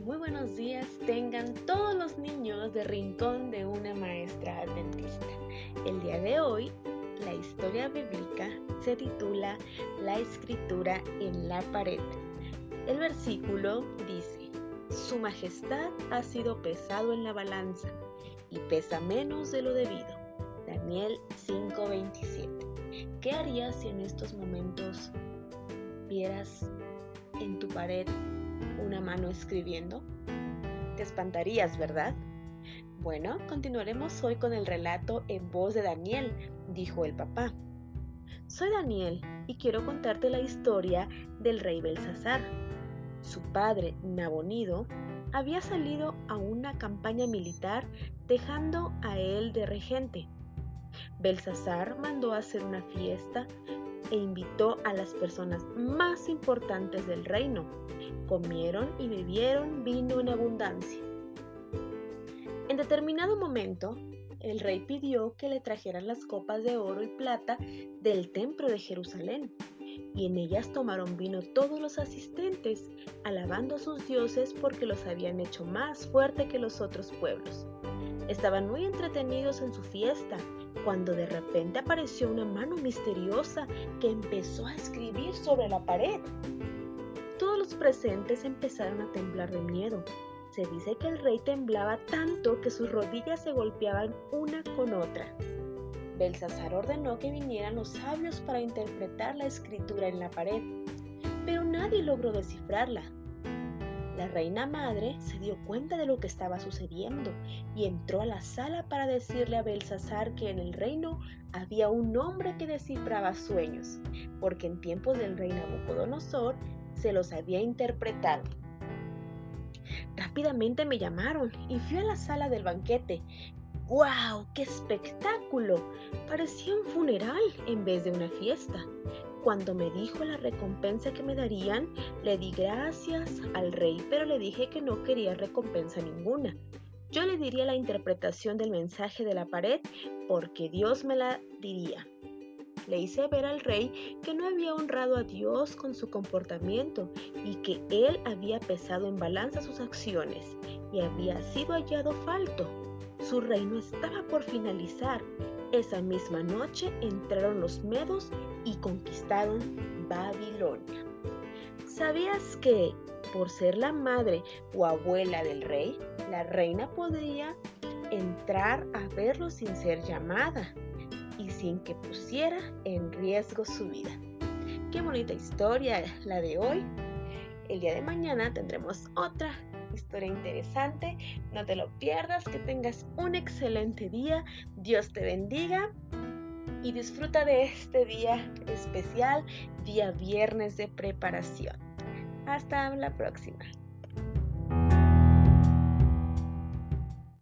buenos días tengan todos los niños de Rincón de una Maestra Adventista. El día de hoy, la historia bíblica se titula La escritura en la pared. El versículo dice, Su majestad ha sido pesado en la balanza y pesa menos de lo debido. Daniel 5:27. ¿Qué harías si en estos momentos vieras en tu pared una mano escribiendo? Te espantarías, ¿verdad? Bueno, continuaremos hoy con el relato en voz de Daniel, dijo el papá. Soy Daniel y quiero contarte la historia del rey Belsasar. Su padre, Nabonido, había salido a una campaña militar dejando a él de regente. Belsasar mandó hacer una fiesta e invitó a las personas más importantes del reino. Comieron y bebieron vino en abundancia. En determinado momento, el rey pidió que le trajeran las copas de oro y plata del templo de Jerusalén, y en ellas tomaron vino todos los asistentes, alabando a sus dioses porque los habían hecho más fuerte que los otros pueblos. Estaban muy entretenidos en su fiesta cuando de repente apareció una mano misteriosa que empezó a escribir sobre la pared. Todos los presentes empezaron a temblar de miedo. Se dice que el rey temblaba tanto que sus rodillas se golpeaban una con otra. Belsasar ordenó que vinieran los sabios para interpretar la escritura en la pared, pero nadie logró descifrarla. La reina madre se dio cuenta de lo que estaba sucediendo y entró a la sala para decirle a Belsasar que en el reino había un hombre que descifraba sueños, porque en tiempos del rey Nabucodonosor se los había interpretado. Rápidamente me llamaron y fui a la sala del banquete. ¡Guau! ¡Qué espectáculo! Parecía un funeral en vez de una fiesta. Cuando me dijo la recompensa que me darían, le di gracias al rey, pero le dije que no quería recompensa ninguna. Yo le diría la interpretación del mensaje de la pared porque Dios me la diría. Le hice ver al rey que no había honrado a Dios con su comportamiento y que él había pesado en balanza sus acciones y había sido hallado falto. Su reino estaba por finalizar esa misma noche entraron los medos y conquistaron Babilonia. ¿Sabías que, por ser la madre o abuela del rey, la reina podría entrar a verlo sin ser llamada y sin que pusiera en riesgo su vida? Qué bonita historia la de hoy. El día de mañana tendremos otra historia interesante. No te lo pierdas, que tengas un excelente día. Dios te bendiga y disfruta de este día especial, día viernes de preparación. Hasta la próxima.